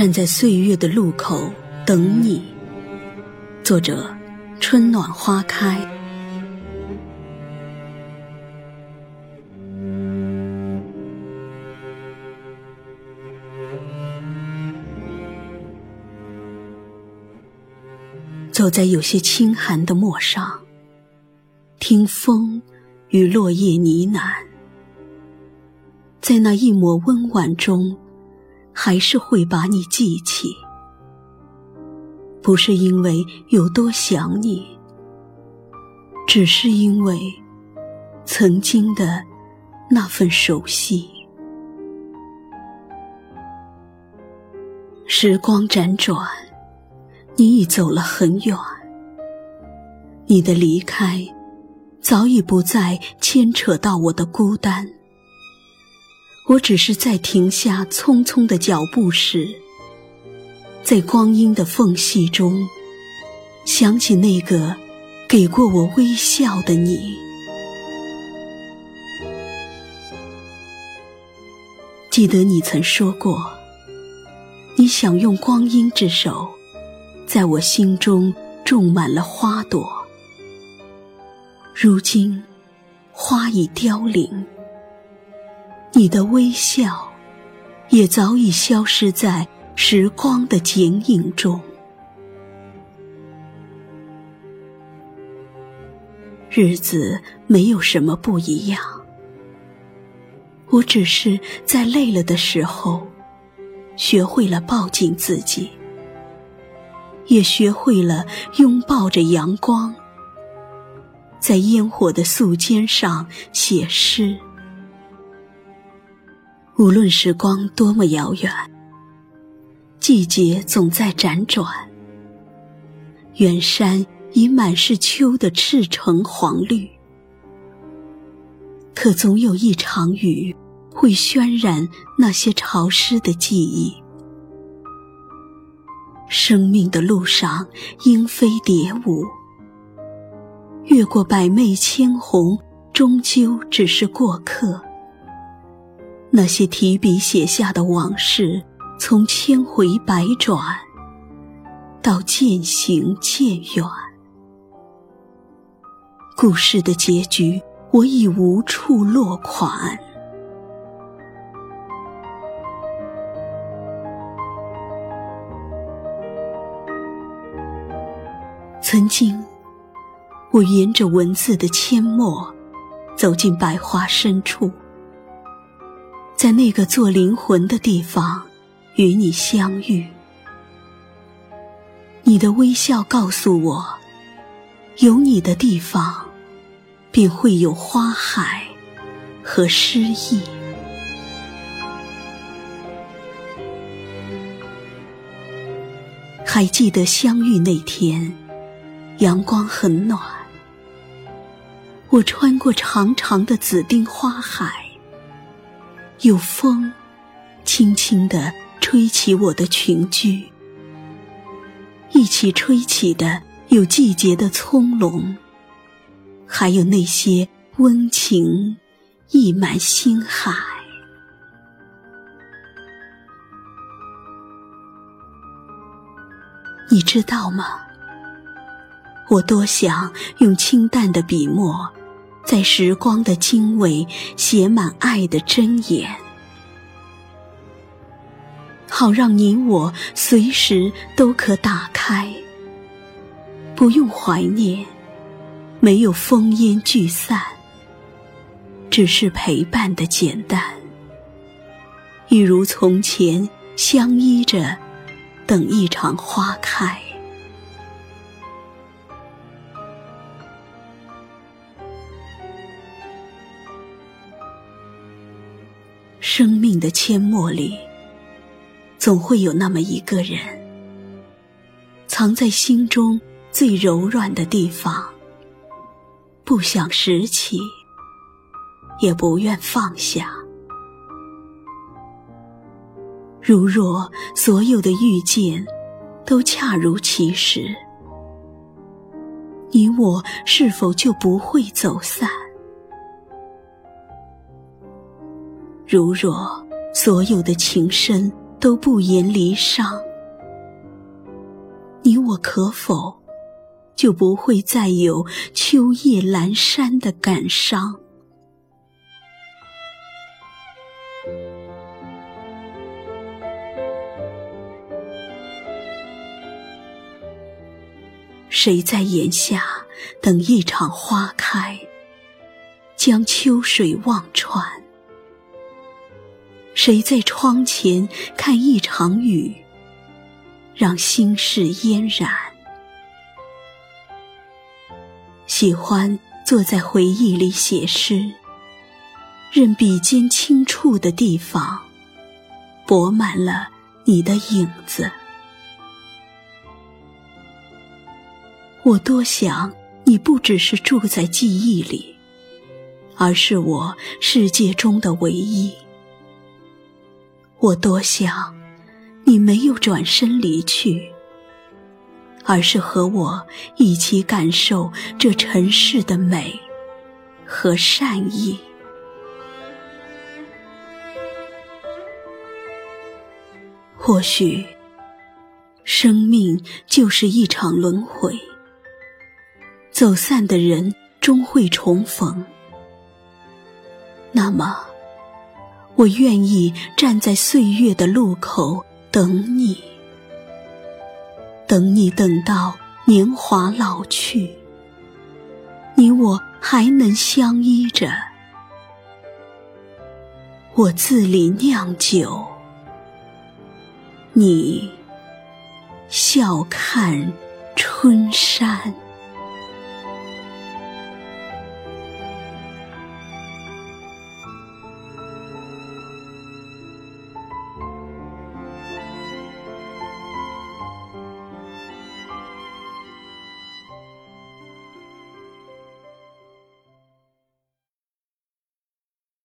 站在岁月的路口等你。作者：春暖花开。走在有些清寒的陌上，听风与落叶呢喃，在那一抹温婉中。还是会把你记起，不是因为有多想你，只是因为曾经的那份熟悉。时光辗转，你已走了很远，你的离开早已不再牵扯到我的孤单。我只是在停下匆匆的脚步时，在光阴的缝隙中，想起那个给过我微笑的你。记得你曾说过，你想用光阴之手，在我心中种满了花朵。如今，花已凋零。你的微笑，也早已消失在时光的剪影中。日子没有什么不一样，我只是在累了的时候，学会了抱紧自己，也学会了拥抱着阳光，在烟火的素笺上写诗。无论时光多么遥远，季节总在辗转。远山已满是秋的赤橙黄绿，可总有一场雨会渲染那些潮湿的记忆。生命的路上，莺飞蝶舞，越过百媚千红，终究只是过客。那些提笔写下的往事，从千回百转到渐行渐远，故事的结局我已无处落款。曾经，我沿着文字的阡陌，走进百花深处。在那个做灵魂的地方，与你相遇。你的微笑告诉我，有你的地方，便会有花海和诗意。还记得相遇那天，阳光很暖，我穿过长长的紫丁花海。有风，轻轻地吹起我的裙裾，一起吹起的有季节的葱茏，还有那些温情溢满心海。你知道吗？我多想用清淡的笔墨。在时光的经纬写满爱的箴言，好让你我随时都可打开。不用怀念，没有烽烟聚散，只是陪伴的简单，一如从前相依着，等一场花开。生命的阡陌里，总会有那么一个人，藏在心中最柔软的地方，不想拾起，也不愿放下。如若所有的遇见都恰如其时，你我是否就不会走散？如若所有的情深都不言离殇，你我可否就不会再有秋夜阑珊的感伤？谁在檐下等一场花开，将秋水望穿？谁在窗前看一场雨，让心事嫣然？喜欢坐在回忆里写诗，任笔尖轻触的地方，泊满了你的影子。我多想，你不只是住在记忆里，而是我世界中的唯一。我多想，你没有转身离去，而是和我一起感受这尘世的美和善意。或许，生命就是一场轮回。走散的人终会重逢，那么，我愿意站在岁月的路口等你，等你等到年华老去，你我还能相依着。我自里酿酒，你笑看春山。